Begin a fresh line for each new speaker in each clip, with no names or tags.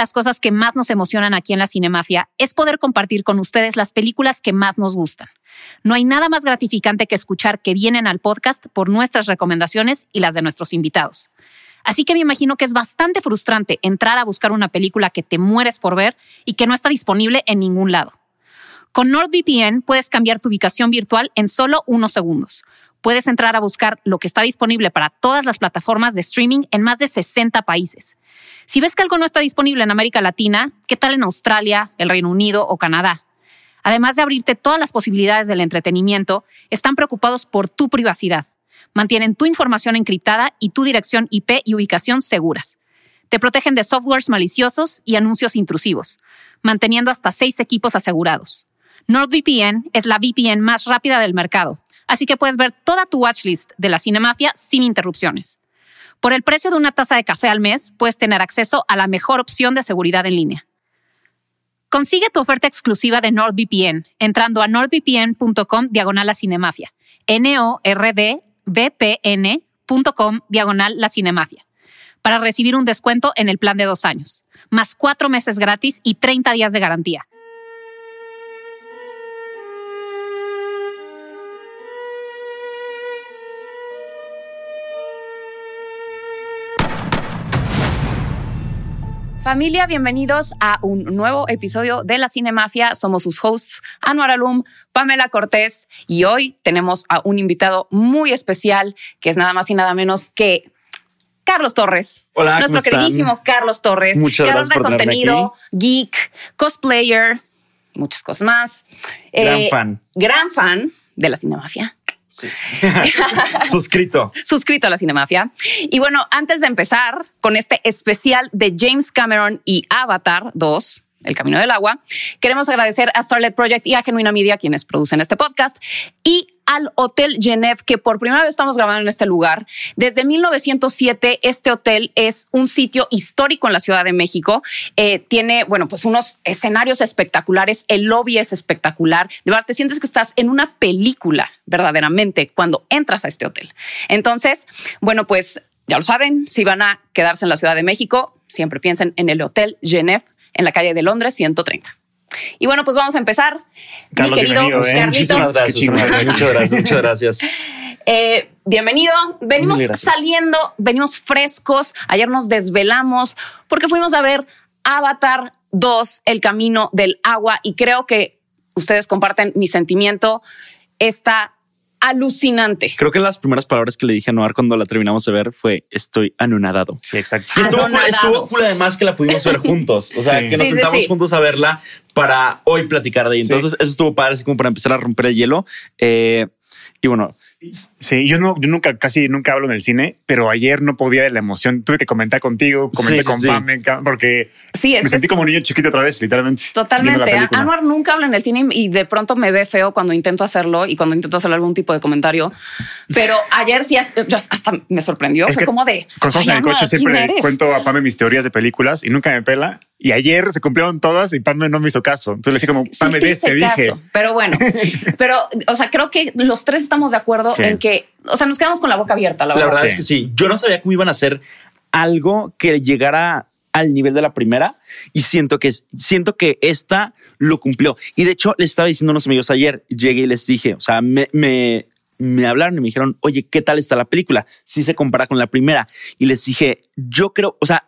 las cosas que más nos emocionan aquí en la Cinemafia es poder compartir con ustedes las películas que más nos gustan. No hay nada más gratificante que escuchar que vienen al podcast por nuestras recomendaciones y las de nuestros invitados. Así que me imagino que es bastante frustrante entrar a buscar una película que te mueres por ver y que no está disponible en ningún lado. Con NordVPN puedes cambiar tu ubicación virtual en solo unos segundos. Puedes entrar a buscar lo que está disponible para todas las plataformas de streaming en más de 60 países. Si ves que algo no está disponible en América Latina, ¿qué tal en Australia, el Reino Unido o Canadá? Además de abrirte todas las posibilidades del entretenimiento, están preocupados por tu privacidad. Mantienen tu información encriptada y tu dirección IP y ubicación seguras. Te protegen de softwares maliciosos y anuncios intrusivos, manteniendo hasta seis equipos asegurados. NordVPN es la VPN más rápida del mercado, así que puedes ver toda tu watchlist de la Cinemafia sin interrupciones. Por el precio de una taza de café al mes, puedes tener acceso a la mejor opción de seguridad en línea. Consigue tu oferta exclusiva de NordVPN entrando a nordvpn.com diagonal la cinemafia. N-O-R-D-V-P-N.com diagonal la. Para recibir un descuento en el plan de dos años, más cuatro meses gratis y 30 días de garantía. Familia, bienvenidos a un nuevo episodio de La Cinemafia. Somos sus hosts, Anuar Alum, Pamela Cortés, y hoy tenemos a un invitado muy especial, que es nada más y nada menos que Carlos Torres.
Hola,
nuestro
¿cómo están?
queridísimo Carlos Torres.
Muchas
creador
gracias
de contenido, geek, cosplayer, muchas cosas más.
Gran
Eh,
fan.
Gran fan de La Cinemafia.
Suscrito.
suscrito a la Cinemafia. Y bueno, antes de empezar con este especial de James Cameron y Avatar 2, El Camino del Agua, queremos agradecer a Starlet Project y a Genuina Media, quienes producen este podcast, y al Hotel Genève, que por primera vez estamos grabando en este lugar. Desde 1907, este hotel es un sitio histórico en la Ciudad de México. Eh, tiene, bueno, pues unos escenarios espectaculares, el lobby es espectacular. De verdad, te sientes que estás en una película, verdaderamente, cuando entras a este hotel. Entonces, bueno, pues ya lo saben, si van a quedarse en la Ciudad de México, siempre piensen en el Hotel Genève, en la calle de Londres 130. Y bueno, pues vamos a empezar.
Carlos,
Mi querido
bienvenido, ¿eh?
Muchísimas gracias. Muchas gracias. Muchas gracias.
eh, bienvenido. Venimos saliendo, venimos frescos. Ayer nos desvelamos porque fuimos a ver Avatar 2, El Camino del Agua. Y creo que ustedes comparten mi sentimiento. Está alucinante.
Creo que las primeras palabras que le dije a Noar cuando la terminamos de ver fue estoy anonadado.
Sí, exacto.
Y estuvo, estuvo cool además que la pudimos ver juntos. O sea,
Sí.
que nos
Sí,
sentamos
sí.
juntos a verla para hoy platicar de ella.
Sí.
Entonces, eso estuvo padre, así como para empezar a romper el hielo. Eh, y bueno,
Sí, yo no, yo nunca, casi nunca hablo en el cine, pero ayer no podía de la emoción. Tuve que comentar contigo, comenté
Sí,
con
sí.
Pame, ca- porque
Sí, es
me sentí como niño chiquito otra vez, literalmente.
Totalmente. Anwar nunca habla en el cine y de pronto me ve feo cuando intento hacerlo y cuando intento hacer algún tipo de comentario. Pero ayer sí, hasta me sorprendió.
Es
Fue
que
como de.
Estamos en
"Ay,
el coche
Anwar, ¿quién
siempre
eres?".
cuento a Pame mis teorías de películas y nunca me pela. Y ayer se cumplieron todas y Pame no me hizo caso. Entonces le dije como,
Sí
Pame,
te
ves, te
hice
dije.
pero bueno, pero, o sea, creo que los tres estamos de acuerdo
Sí.
en que, o sea, nos quedamos con la boca abierta, la,
la
verdad.
verdad
Sí.
es que sí. Yo no sabía cómo iban a hacer algo que llegara al nivel de la primera y siento que es- siento que esta lo cumplió. Y de hecho, le estaba diciendo a unos amigos ayer, llegué y les dije, o sea, me, me, me hablaron y me dijeron, oye, ¿qué tal está la película? Si se compara con la primera. Y les dije, yo creo, o sea,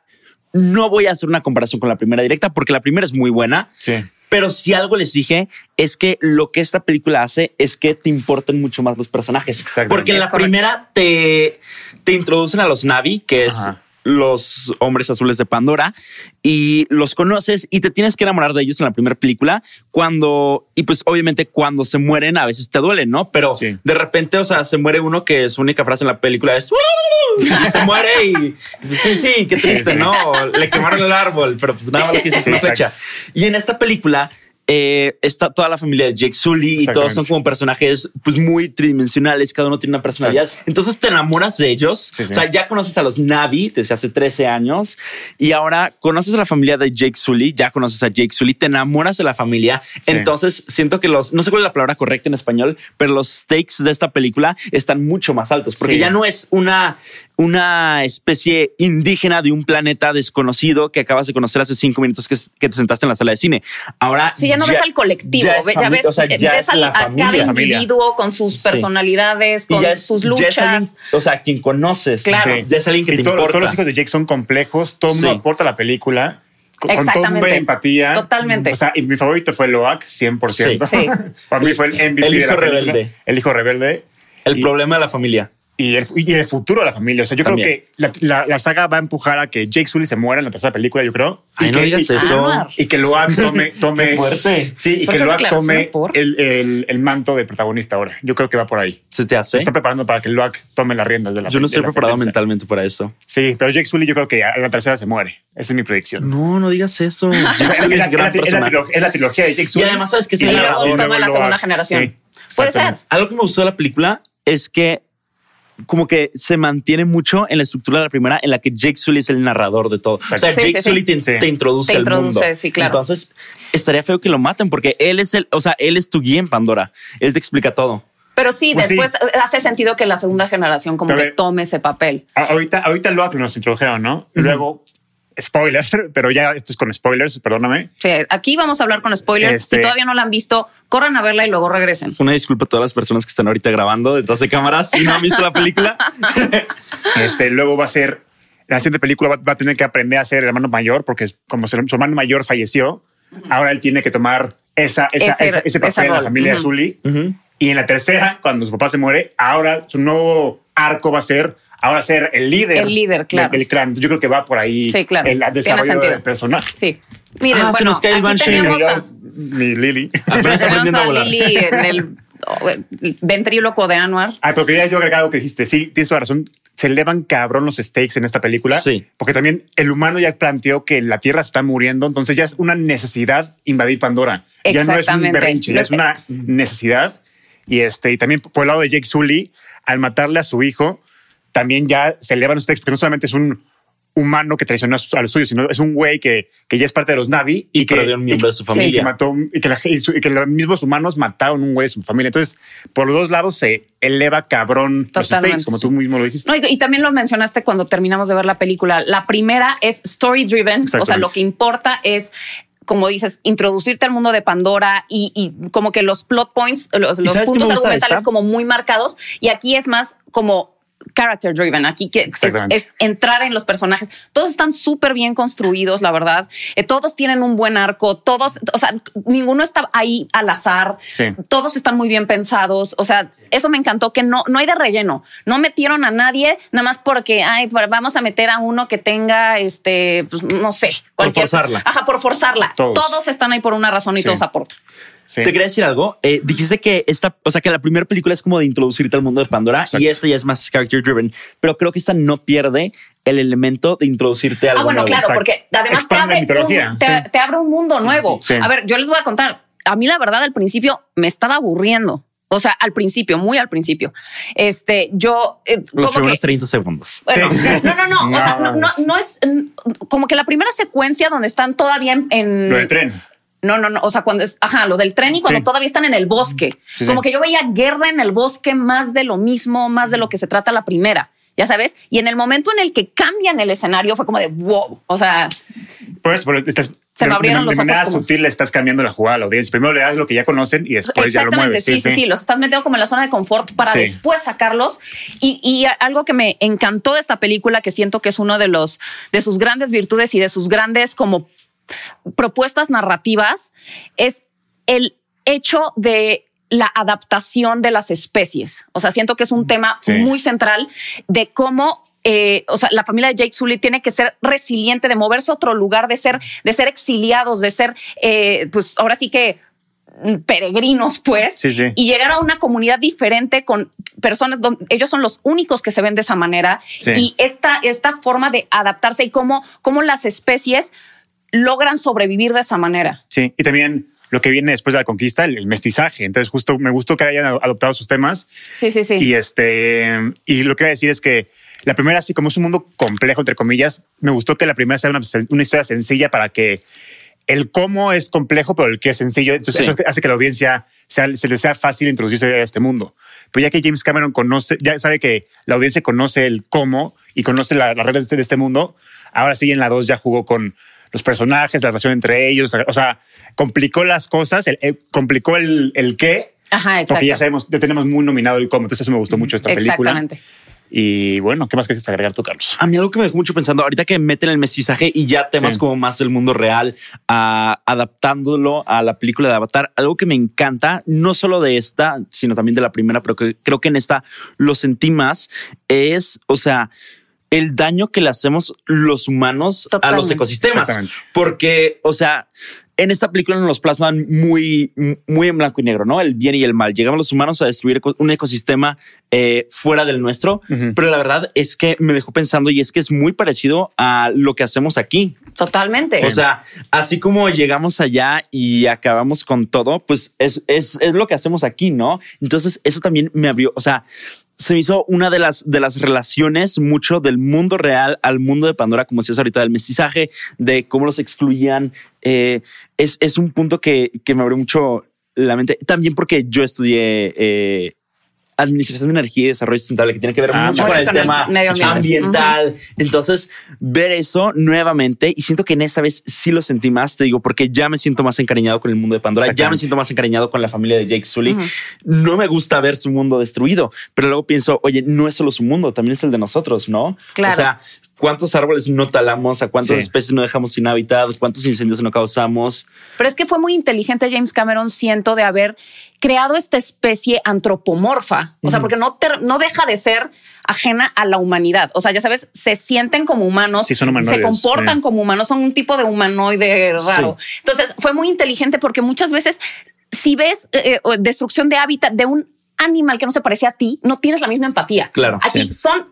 no voy a hacer una comparación con la primera directa porque la primera es muy buena.
Sí.
Pero si algo les dije es que lo que esta película hace es que te importen mucho más los personajes.
Exactamente.
Porque en la
correcto.
primera te, te introducen a los Navi, que es
Ajá.
Los hombres azules de Pandora, y los conoces y te tienes que enamorar de ellos en la primera película. Cuando, y pues obviamente cuando se mueren a veces te duelen, ¿no? Pero
Sí.
de repente, o sea, se muere uno que su única frase en la película es y se muere y pues, sí, sí, qué triste,
Sí.
¿no? Le quemaron el árbol, pero pues nada más lo que
Sí,
una flecha. Y en esta película eh, está toda la familia de Jake Sully y todos son como personajes pues muy tridimensionales, cada uno tiene una personalidad. Entonces te enamoras de ellos. O sea, ya conoces a los Navi desde hace 13 años y ahora conoces a la familia de Jake Sully, ya conoces a Jake Sully, te enamoras de la familia. Entonces siento que los, no sé cuál es la palabra correcta en español, pero los stakes de esta película están mucho más altos porque ya no es una una especie indígena de un planeta desconocido que acabas de conocer hace cinco minutos que, te sentaste en la sala de cine. Ahora
sí, ya no ves al colectivo, ya, ves, o sea, ves a cada individuo con sus personalidades, con sus luchas.
o sea, quien conoces,
claro.
ya es alguien que te importa.
Todos los hijos de Jake son complejos, todo mundo aporta la película. Con, todo de empatía.
Totalmente.
O sea, mi favorito fue Loak, 100%. Sí. Para mí fue el MVP
el hijo
de la
rebelde.
El hijo rebelde.
El problema de la familia
y el, futuro de la familia. O sea, yo creo que la, saga va a empujar a que Jake Sully se muera en la tercera película, yo creo.
Ay,
y
no
que,
digas eso.
Y que Loak tome, tome
fuerte.
Sí, y que Loak tome el, el, manto de protagonista ahora. Yo creo que va por ahí.
¿Se te hace?
Se está preparando para que Loak tome las riendas de la
Yo no estoy preparado mentalmente para eso.
Sí, pero Jake Sully yo creo que en la tercera se muere. Esa es mi predicción.
No, no digas eso.
Es, la trilogía de Jake Sully.
Y además sabes que es
el narrador. Y luego toma la segunda generación. Puede ser.
Algo que me gustó de la película es que como que se mantiene mucho en la estructura de la primera, en la que Jake Sully es el narrador de todo. O sea, Jake Sully te, introduce al mundo.
Sí, claro.
Entonces, estaría feo que lo maten porque él es el, o sea, él es tu guía en Pandora. Él te explica todo.
Pero sí, pues después hace sentido que la segunda generación como que tome ese papel.
Ahorita, ahorita lo nos introdujeron, ¿no? Luego spoiler, pero ya esto es con spoilers, perdóname.
Sí, aquí vamos a hablar con spoilers. Si este todavía no la han visto, corran a verla y luego regresen.
Una disculpa a todas las personas que están ahorita grabando detrás de cámaras y no han visto la película.
este, luego va a ser, la siguiente película va, a tener que aprender a ser el hermano mayor porque como su hermano mayor falleció, ahora él tiene que tomar esa, ese, papel en la familia Zully. Y en la tercera, cuando su papá se muere, ahora su nuevo arco va a ser ahora ser el líder,
el líder claro.
del, clan. Yo creo que va por ahí
sí, claro.
el desarrollo del personaje.
Sí. Miren,
ah,
bueno,
aquí
tenemos a,
mi Lily.
tenemos a Lily en el ventríloco de Anwar.
Ay, pero quería yo agregar algo que dijiste. Sí, tienes toda razón. Se elevan cabrón los stakes en esta película.
Sí.
Porque también el humano ya planteó que la Tierra se está muriendo, entonces ya es una necesidad invadir Pandora. Ya no es un berrinche, ya es una necesidad. Y este, y también por el lado de Jake Sully, al matarle a su hijo, también ya se elevan los textos, porque no solamente es un humano que traicionó a, los suyos, sino es un güey que, que ya es parte de los Navi
y, que perdió un miembro de su familia.
Y que, mató, y que, los mismos humanos mataron un güey de su familia. Entonces, por los dos lados se eleva cabrón los stakes, como tú mismo lo dijiste.
y, también lo mencionaste cuando terminamos de ver la película. La primera es story driven, o sea, lo que importa es como dices, introducirte al mundo de Pandora y, como que los plot points, los, los puntos argumentales como muy marcados. Y aquí es más como character driven. Aquí que es, entrar en los personajes. Todos están súper bien construidos, la verdad. Eh, todos tienen un buen arco. Todos, o sea, ninguno está ahí al azar. Todos están muy bien pensados. O sea, eso me encantó que no, no hay de relleno. No metieron a nadie nada más porque ay, vamos a meter a uno que tenga este, pues, no sé,
por forzarla.
Ajá, por forzarla. Todos, están ahí por una razón y todos aportan.
Te quería decir algo. Eh, dijiste que esta, o sea, que la primera película es como de introducirte al mundo de Pandora y esta ya es más character driven, pero creo que esta no pierde el elemento de introducirte a algo
Ah, bueno, claro, porque además te abre, un, te, abre, un, mundo nuevo. A ver, yo les voy a contar. A mí la verdad al principio me estaba aburriendo. O sea, al principio, muy al principio. Este, yo.
Eh, Los primeros 30 segundos.
no, no, no. o sea, no, no, es como que la primera secuencia donde están todavía en.
Lo del tren.
No, no, no. O sea, cuando es, ajá, lo del tren y cuando todavía están en el bosque. Como que yo veía guerra en el bosque, más de lo mismo, más de lo que se trata la primera. Ya sabes. Y en el momento en el que cambian el escenario fue como de wow. O sea,
pues, estás,
se me abrieron los
ojos.
De
manera sutil le estás cambiando la jugada a la audiencia. Primero le das lo que ya conocen y después ya lo mueves.
Sí, sí, sí, Los estás metiendo como en la zona de confort para después sacarlos. Y, y, algo que me encantó de esta película, que siento que es uno de los de sus grandes virtudes y de sus grandes como propuestas narrativas es el hecho de la adaptación de las especies. O sea, siento que es un tema muy central de cómo eh, o sea, la familia de Jake Sully tiene que ser resiliente, de moverse a otro lugar, de ser, de ser exiliados, de ser, eh, pues ahora sí que peregrinos, pues, y llegar a una comunidad diferente con personas donde ellos son los únicos que se ven de esa manera. Y esta, esta forma de adaptarse y cómo, cómo las especies logran sobrevivir de esa manera.
Sí, y también lo que viene después de la conquista, el, mestizaje. Entonces, justo me gustó que hayan adoptado sus temas.
Sí, sí, sí.
Y este, y lo que voy a decir es que la primera, así como es un mundo complejo, entre comillas, me gustó que la primera sea una, una historia sencilla para que el cómo es complejo, pero el que es sencillo. Entonces, eso hace que la audiencia sea, se le sea fácil introducirse a este mundo. Pero ya que James Cameron conoce, ya sabe que la audiencia conoce el cómo y conoce las reglas de este mundo, ahora sí en la 2 ya jugó con los personajes, la relación entre ellos, o sea, complicó las cosas, complicó el, el qué,
Ajá, exacto.
porque ya sabemos, ya tenemos muy nominado el cómo, entonces eso me gustó mucho esta película. Exactamente. Y bueno, ¿qué más quieres agregar tú, Carlos?
A mí algo que me dejó mucho pensando, ahorita que meten el mestizaje y ya temas como más del mundo real, adaptándolo a la película de Avatar, algo que me encanta, no solo de esta, sino también de la primera, pero que creo que en esta lo sentí más, es, o sea, el daño que le hacemos los humanos a los ecosistemas. Porque, o sea, en esta película nos los plasman muy, muy en blanco y negro, ¿no? El bien y el mal. Llegamos los humanos a destruir un ecosistema eh, fuera del nuestro, pero la verdad es que me dejó pensando y es que es muy parecido a lo que hacemos aquí.
Totalmente.
O sea, así como llegamos allá y acabamos con todo, pues es, es, es lo que hacemos aquí, ¿no? Entonces eso también me abrió, o sea, se me hizo una de las, de las relaciones mucho del mundo real al mundo de Pandora, como decías ahorita, del mestizaje, de cómo los excluían. Eh, es, es, un punto que, que, me abrió mucho la mente. También porque yo estudié eh, administración de energía y desarrollo sustentable, que tiene que ver ah, mucho con el tema ambiental. Entonces, ver eso nuevamente, y siento que en esta vez sí lo sentí más, te digo, porque ya me siento más encariñado con el mundo de Pandora, ya me siento más encariñado con la familia de Jake Sully. No me gusta ver su mundo destruido, pero luego pienso, oye, no es solo su mundo, también es el de nosotros, ¿no?
Claro.
O sea, cuántos árboles no talamos, a cuántas especies no dejamos sin hábitat, cuántos incendios no causamos.
Pero es que fue muy inteligente James Cameron, siento, de haber creado esta especie antropomorfa. O sea, porque no, no deja de ser ajena a la humanidad. O sea, ya sabes, se sienten como humanos, se comportan como humanos, son un tipo de humanoide raro. Entonces, fue muy inteligente porque muchas veces si ves eh, eh, destrucción de hábitat de un animal que no se parece a ti, no tienes la misma empatía.
Claro.
Aquí son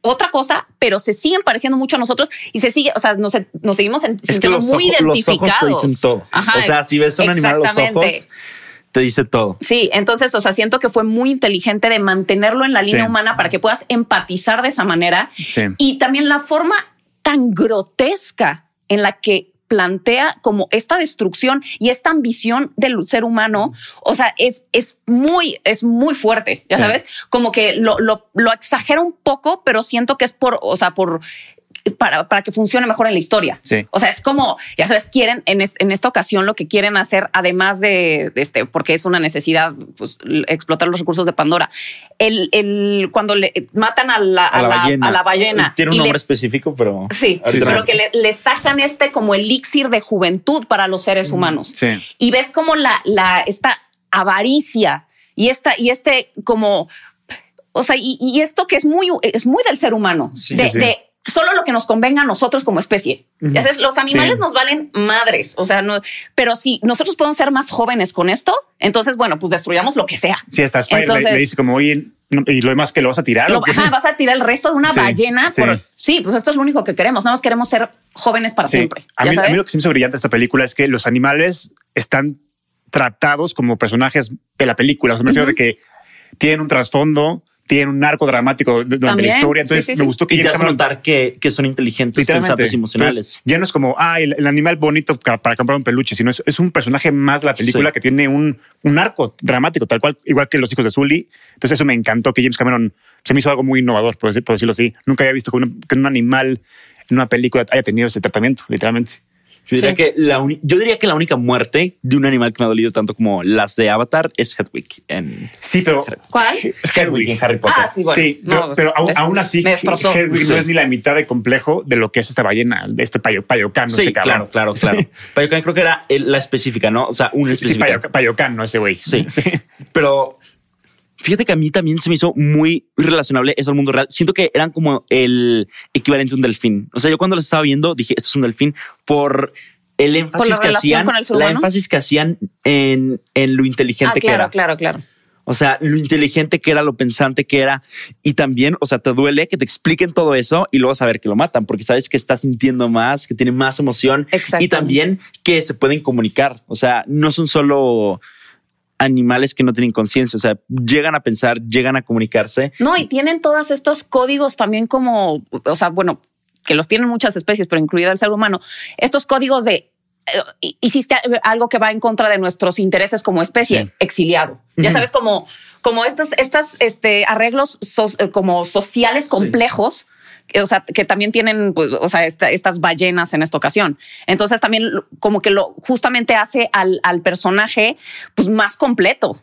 otra cosa, pero se siguen pareciendo mucho a nosotros y se sigue, o sea, nos, nos seguimos sintiendo muy identificados.
Los ojos te dicen todo. o sea, si ves a un animal los ojos te dice todo.
Sí, entonces, o sea, siento que fue muy inteligente de mantenerlo en la línea humana para que puedas empatizar de esa manera. Y también la forma tan grotesca en la que plantea como esta destrucción y esta ambición del ser humano, o sea, es, es muy, es muy fuerte, ya sabes, como que lo, lo, lo, exagera un poco, pero siento que es por, o sea, por para, para que funcione mejor en la historia.
Sí.
O sea, es como, ya sabes, quieren en, en esta ocasión lo que quieren hacer, además de, este, porque es una necesidad, pues, explotar los recursos de Pandora. El, el cuando le matan a la, a, la, ballena.
Tiene un nombre específico, pero.
Sí, pero que le, sacan este como elixir de juventud para los seres mm, humanos.
Sí.
Y ves como la, la, esta avaricia y esta, y este como, o sea, y, esto que es muy, es muy del ser humano, de, solo lo que nos convenga a nosotros como especie. Los animales nos valen madres, o sea, no, pero si nosotros podemos ser más jóvenes con esto, entonces, bueno, pues destruyamos lo que sea.
Sí, hasta entonces, le, dice como, oye, y lo demás que lo vas a tirar.
vas a tirar el resto de una ballena. sí, pues esto es lo único que queremos. Nada más queremos ser jóvenes para siempre.
A mí, lo que se me hizo brillante esta película es que los animales están tratados como personajes de la película. O sea, me refiero de que tienen un trasfondo, tiene un arco dramático durante la historia. Entonces me gustó que
y te notar que, que, son inteligentes, pensantes emocionales.
ya no es como ah, el, animal bonito para comprar un peluche, sino es, un personaje más la película que tiene un, un, arco dramático, tal cual, igual que los hijos de Sully. Entonces eso me encantó que James Cameron se me hizo algo muy innovador, por, decirlo así. Nunca había visto que un animal en una película haya tenido ese tratamiento, literalmente.
Yo diría, que la yo diría que la única muerte de un animal que me ha dolido tanto como las de Avatar es Hedwig. En
sí, pero
¿cuál?
Hedwig en Harry Potter.
Ah, sí, bueno.
sí pero, aún, así, Hedwig no es ni la mitad de complejo de lo que es esta ballena, este payo, payocán.
Sí, claro, claro, claro. Payocán creo que era la específica, ¿no? O sea, un específica.
Sí, payocán, no ese güey.
Sí. sí. Pero Fíjate que a mí también se me hizo muy relacionable eso al mundo real. Siento que eran como el equivalente a un delfín. O sea, yo cuando los estaba viendo dije, esto es un delfín por el énfasis que hacían, la énfasis que hacían en, en lo inteligente
ah,
que
era.
Claro,
claro, claro.
O sea, lo inteligente que era, lo pensante que era. Y también, o sea, te duele que te expliquen todo eso y luego saber que lo matan, porque sabes que está sintiendo más, que tiene más emoción y también que se pueden comunicar. O sea, no son solo animales que no tienen conciencia, o sea, llegan a pensar, llegan a comunicarse.
No, y tienen todos estos códigos también como, o sea, bueno, que los tienen muchas especies, pero incluido el ser humano, estos códigos de eh, hiciste algo que va en contra de nuestros intereses como especie, exiliado. Ya sabes, como, como estas, estas este, arreglos eh, como sociales complejos. O sea, que también tienen, pues, o sea, estas ballenas en esta ocasión. Entonces también como que lo justamente hace al, al personaje pues más completo.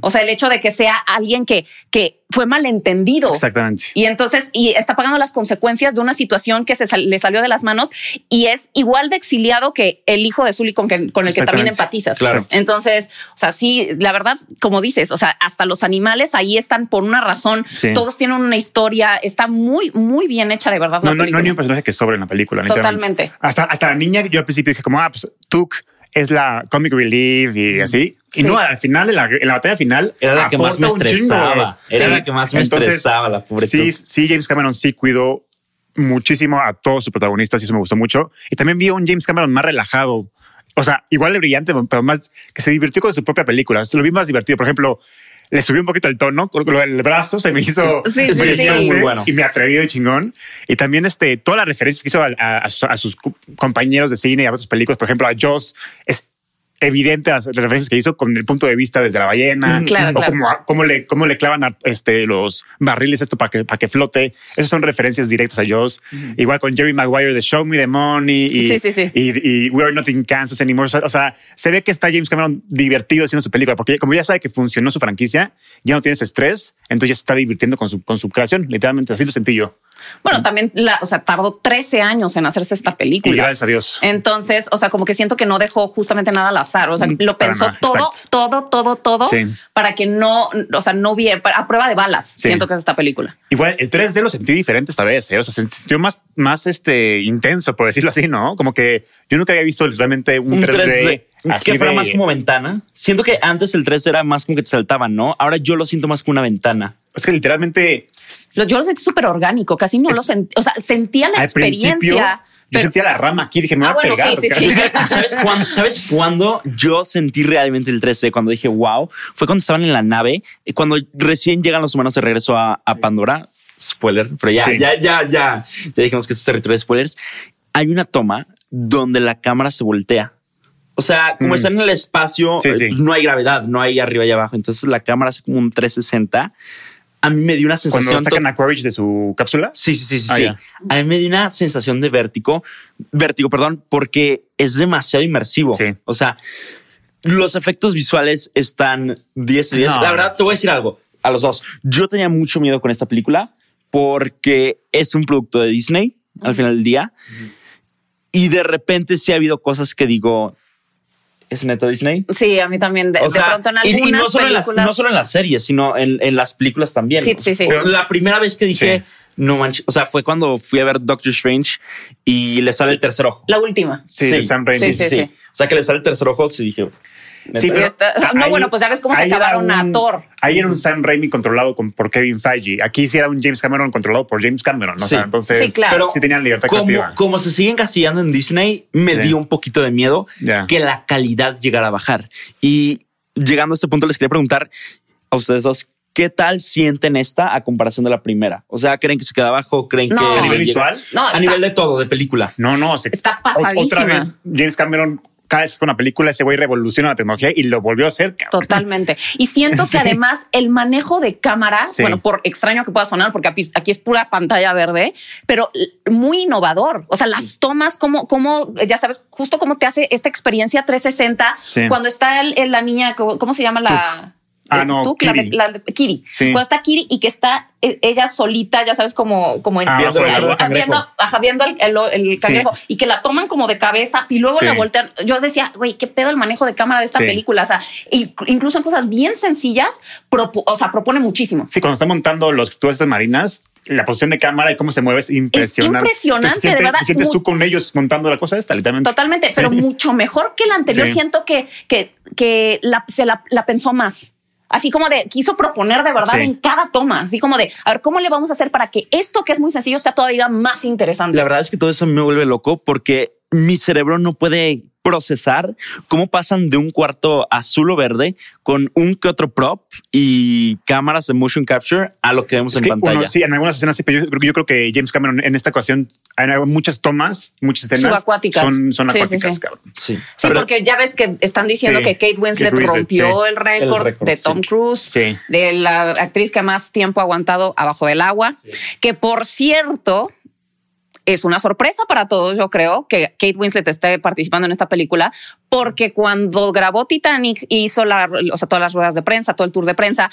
O sea, el hecho de que sea alguien que, que fue malentendido.
Exactamente.
Y entonces, y está pagando las consecuencias de una situación que se le salió de las manos y es igual de exiliado que el hijo de Zully con, con el que también empatizas.
Claro.
Entonces, o sea, sí, la verdad, como dices, o sea, hasta los animales ahí están por una razón. Todos tienen una historia. Está muy, muy bien hecha, de verdad.
No, no, no hay ni un personaje que sobre en la película.
Totalmente.
Hasta, hasta la niña, yo al principio dije como, ah, pues Tuk es la comic relief y así. Y no, al final, en la, batalla final,
era la que más me estresaba. Era la que más me estresaba, la pobre.
Sí, sí, James Cameron sí cuidó muchísimo a todos sus protagonistas y eso me gustó mucho. Y también vi un James Cameron más relajado. O sea, igual de brillante, pero más que se divirtió con su propia película. Lo vi más divertido. Por ejemplo, le subí un poquito el tono, el brazo se me hizo
sí, sí,
muy bueno. y me atrevió de chingón. Y también este, todas las referencias que hizo a, sus compañeros de cine y a otras películas, por ejemplo, a Joss, es evidente las referencias que hizo con el punto de vista desde la ballena
claro,
o Cómo, le, cómo le clavan este, los barriles esto para que, para que flote. Esas son referencias directas a Joss. Igual con Jerry Maguire de Show Me the Money y, y, We Are Not in Kansas Anymore. O sea, se ve que está James Cameron divertido haciendo su película porque como ya sabe que funcionó su franquicia, ya no tiene ese estrés, entonces ya se está divirtiendo con su, con su creación. Literalmente así lo sentí yo.
Bueno, también, la, o sea, tardó 13 años en hacerse esta película.
Y gracias a Dios.
Entonces, o sea, como que siento que no dejó justamente nada al azar. O sea, mm, lo pensó todo, todo, todo, todo, para que no, o sea, no hubiera, a prueba de balas, siento que es esta película.
Igual, el 3D lo sentí diferente esta vez, ¿eh? o sea, se sintió más, más este, intenso, por decirlo así, ¿no? Como que yo nunca había visto realmente un, 3D.
que fuera más como ventana. Siento que antes el 3 era más como que te saltaban, ¿no? Ahora yo lo siento más como una ventana.
Es que literalmente.
Yo lo sentí súper orgánico, casi no lo sentí. O sea, sentía la experiencia.
Yo sentía la rama aquí, dije, me va a ah, pegar. Sí, sí,
¿Sabes, cuándo, ¿Sabes cuándo yo sentí realmente el 3D? Cuando dije, wow, fue cuando estaban en la nave, cuando recién llegan los humanos de regreso a, a Pandora. Spoiler, pero ya, ya, ya, ya, ya dijimos que esto es territorio de spoilers. Hay una toma donde la cámara se voltea. O sea, como mm. está en el espacio, no hay gravedad, no hay arriba y abajo. Entonces la cámara hace como un 360 a mí me dio una sensación.
Cuando sacan a Quaritch de su cápsula.
Sí, sí, sí, sí. Ah, a mí me dio una sensación de vértigo, vértigo, perdón, porque es demasiado inmersivo. Sí. O sea, los efectos visuales están 10 10. La verdad, te voy a decir algo a los dos. Yo tenía mucho miedo con esta película porque es un producto de Disney al final del día. Y de repente sí ha habido cosas que digo, ¿Es neta Disney?
Sí, a mí también. De, pronto en algunas
y, no, solo
en las,
no solo en las series, sino en, en las películas también.
Sí, sí, sí.
la primera vez que dije, no manches, o sea, fue cuando fui a ver Doctor Strange y le sale el tercer ojo.
La última.
Sí, Sam Raimi.
Sí, sí, O sea, que le sale el tercer ojo y dije,
Sí, no, bueno, pues ya ves cómo se acabaron a Thor.
Ahí era un Sam Raimi controlado por Kevin Feige. Aquí sí era un James Cameron controlado por James Cameron. ¿no? entonces,
sí, claro.
sí tenían libertad
como,
creativa.
Como se siguen casillando en Disney, me dio un poquito de miedo que la calidad llegara a bajar. Y llegando a este punto, les quería preguntar a ustedes dos, ¿qué tal sienten esta a comparación de la primera? O sea, ¿creen que se queda abajo? ¿Creen que
a nivel visual?
No,
a nivel de todo, de película.
No, no,
está pasadísima.
Otra vez James Cameron cada vez con una película ese güey revoluciona la tecnología y lo volvió a hacer.
Totalmente. Y siento que además el manejo de cámara, bueno, por extraño que pueda sonar, porque aquí es pura pantalla verde, pero muy innovador. O sea, las tomas, como, como ya sabes, justo cómo te hace esta experiencia 360 cuando está el, la niña, ¿cómo, se llama la?
Ah, no,
tú, Kiri. La, Kiri. Cuando está Kiri y que está e, ella solita, ya sabes, como, como en
ah,
viendo,
viendo,
el, cangrejo y que la toman como de cabeza y luego la voltean. Yo decía, güey, qué pedo el manejo de cámara de esta película. O sea, incluso en cosas bien sencillas, o sea, propone muchísimo.
Sí, cuando está montando los tú estas marinas, la posición de cámara y cómo se mueve es impresionante.
Es impresionante, de verdad.
Te sientes tú con ellos montando la cosa esta, literalmente.
Totalmente, pero mucho mejor que la anterior. Siento que, que, que la, se la, la pensó más. Así como de quiso proponer de verdad en cada toma, así como de a ver cómo le vamos a hacer para que esto que es muy sencillo sea todavía más interesante.
La verdad es que todo eso me vuelve loco porque mi cerebro no puede procesar cómo pasan de un cuarto azul o verde con un que otro prop y cámaras de motion capture a lo que vemos en pantalla.
sí, en algunas escenas, pero yo, creo que James Cameron en esta ocasión hay muchas tomas, muchas escenas
subacuáticas.
son, son acuáticas, cabrón.
Sí, sí porque ya ves que están diciendo que Kate Winslet, rompió el récord de Tom Cruise, de la actriz que más tiempo ha aguantado abajo del agua, que por cierto es una sorpresa para todos, yo creo, que Kate Winslet esté participando en esta película, porque cuando grabó Titanic hizo la, o sea, todas las ruedas de prensa, todo el tour de prensa,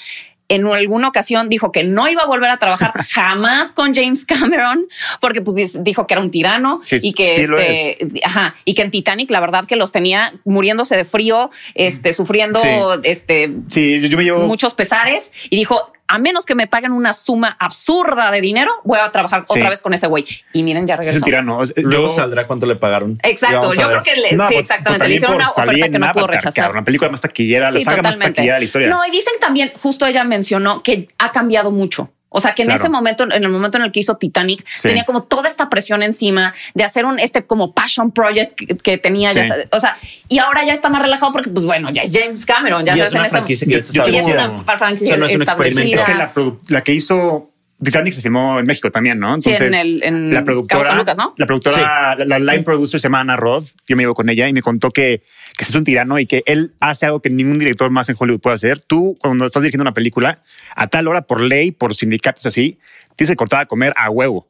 en alguna ocasión dijo que no iba a volver a trabajar jamás con James Cameron porque pues dijo que era un tirano y que este, ajá, y que en Titanic la verdad que los tenía muriéndose de frío, este sufriendo este
sí, yo me llevo...
muchos pesares y dijo a menos que me paguen una suma absurda de dinero, voy a trabajar otra vez con ese güey. Y miren, ya regresó.
Es un tirano.
Luego saldrá cuánto le pagaron.
Exacto. Yo creo que le, sí, pues, exactamente. Le hicieron una oferta que no pudo rechazar.
una película más taquillera, la saga más taquillera de la historia.
No, y dicen también, justo ella mencionó que ha cambiado mucho. O sea, que en ese momento, en el momento en el que hizo Titanic, tenía como toda esta presión encima de hacer un este como passion project que, tenía. Ya, o sea, y ahora ya está más relajado porque, pues bueno, ya es James Cameron. Ya,
es una franquicia que es
una franquicia.
no es un experimento.
Es que la, la que hizo Titanic se filmó en México también, ¿no?
Entonces, sí, en el, en
la productora,
Lucas, ¿no?
la productora, la, line producer se llama Anna Roth. Yo me iba con ella y me contó que, que es un tirano y que él hace algo que ningún director más en Hollywood puede hacer. Tú, cuando estás dirigiendo una película, a tal hora, por ley, por sindicatos así, tienes que cortar a comer a huevo.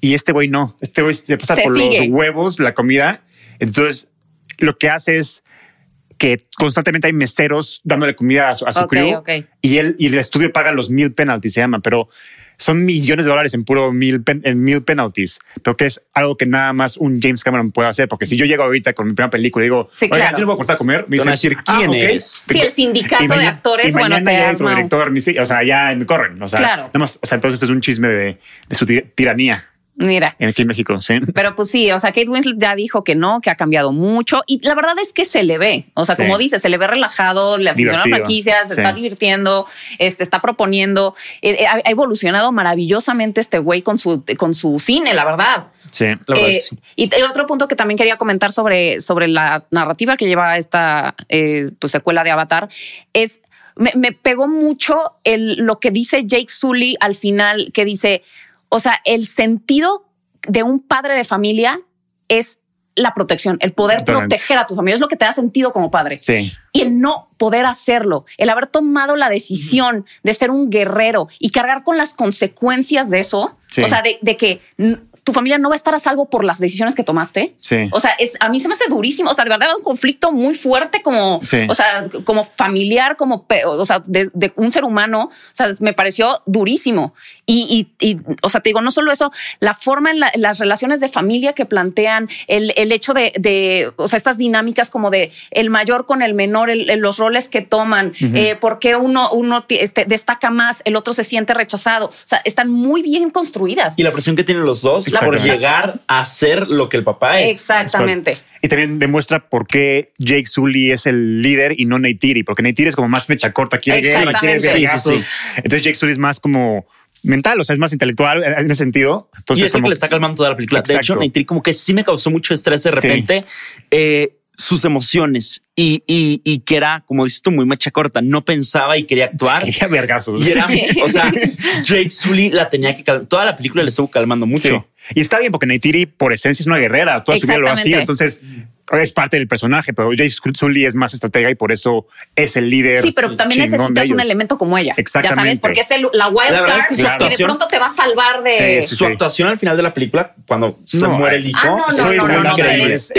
Y este güey no. Este güey se pasa por los huevos, la comida. Entonces, lo que hace es que constantemente hay meseros dándole comida a su, a crew y él y el estudio paga los mil penalties se llama, pero son millones de dólares en puro mil, en mil penalties, pero que es algo que nada más un James Cameron puede hacer. Porque si yo llego ahorita con mi primera película y digo, sí, claro. yo voy a cortar a comer,
me dicen, a decir ah, quién es.
Sí, el sindicato de actores, y bueno, te
ya director, o sea, ya me corren. O sea, nada más, o sea, entonces es un chisme de, de su tiranía.
Mira.
Aquí en México, sí.
Pero pues sí, o sea, Kate Winslet ya dijo que no, que ha cambiado mucho. Y la verdad es que se le ve. O sea, como dice, se le ve relajado, le funciona la franquicia, se está divirtiendo, este, está proponiendo. Eh, eh, ha evolucionado maravillosamente este güey con su, con su cine, la verdad.
Sí, la verdad
eh,
sí.
Y otro punto que también quería comentar sobre, sobre la narrativa que lleva esta pues, secuela de Avatar es. Me, me pegó mucho el, lo que dice Jake Sully al final, que dice, o sea, el sentido de un padre de familia es la protección, el poder proteger a tu familia es lo que te da sentido como padre.
Sí.
Y el no poder hacerlo, el haber tomado la decisión de ser un guerrero y cargar con las consecuencias de eso, o sea, de, de que tu familia no va a estar a salvo por las decisiones que tomaste.
Sí.
O sea, es, a mí se me hace durísimo. O sea, de verdad, un conflicto muy fuerte como, o sea, como familiar, como, o sea, de, un ser humano. O sea, me pareció durísimo. Y, y, o sea, te digo, no solo eso, la forma en, las relaciones de familia que plantean, el, el hecho de, de, o sea, estas dinámicas como de el mayor con el menor, los roles que toman, eh, por qué uno, uno este, destaca más, el otro se siente rechazado. O sea, están muy bien construidas.
Y la presión que tienen los dos por llegar a ser lo que el papá es.
Exactamente.
Y también demuestra por qué Jake Sully es el líder y no Neytiri, porque Neytiri es como más mecha corta, quiere guerra, quiere sí, sí, sí. Entonces Jake Sully es más como mental, o sea, es más intelectual en ese sentido. Entonces,
y es como que le está calmando toda la película. De hecho, Neytiri como que sí me causó mucho estrés de repente. Eh, sus emociones y, y, y, que era, como dices tú, muy mecha corta. No pensaba y quería actuar.
Quería vergazos.
Y era, o sea, Jake Sully la tenía que calmar. Toda la película le estuvo calmando mucho.
Y está bien porque Neytiri por esencia es una guerrera. Toda su vida lo ha sido. Entonces es parte del personaje, pero Jake Sully es más estratega y por eso es el líder.
Sí, pero también necesitas un elemento como ella.
Exactamente.
Ya sabes, porque es la wild card que, de pronto te va a salvar de
su actuación al final de la película cuando se muere el hijo.
Ah, no, no, no, no,
increíble. Es,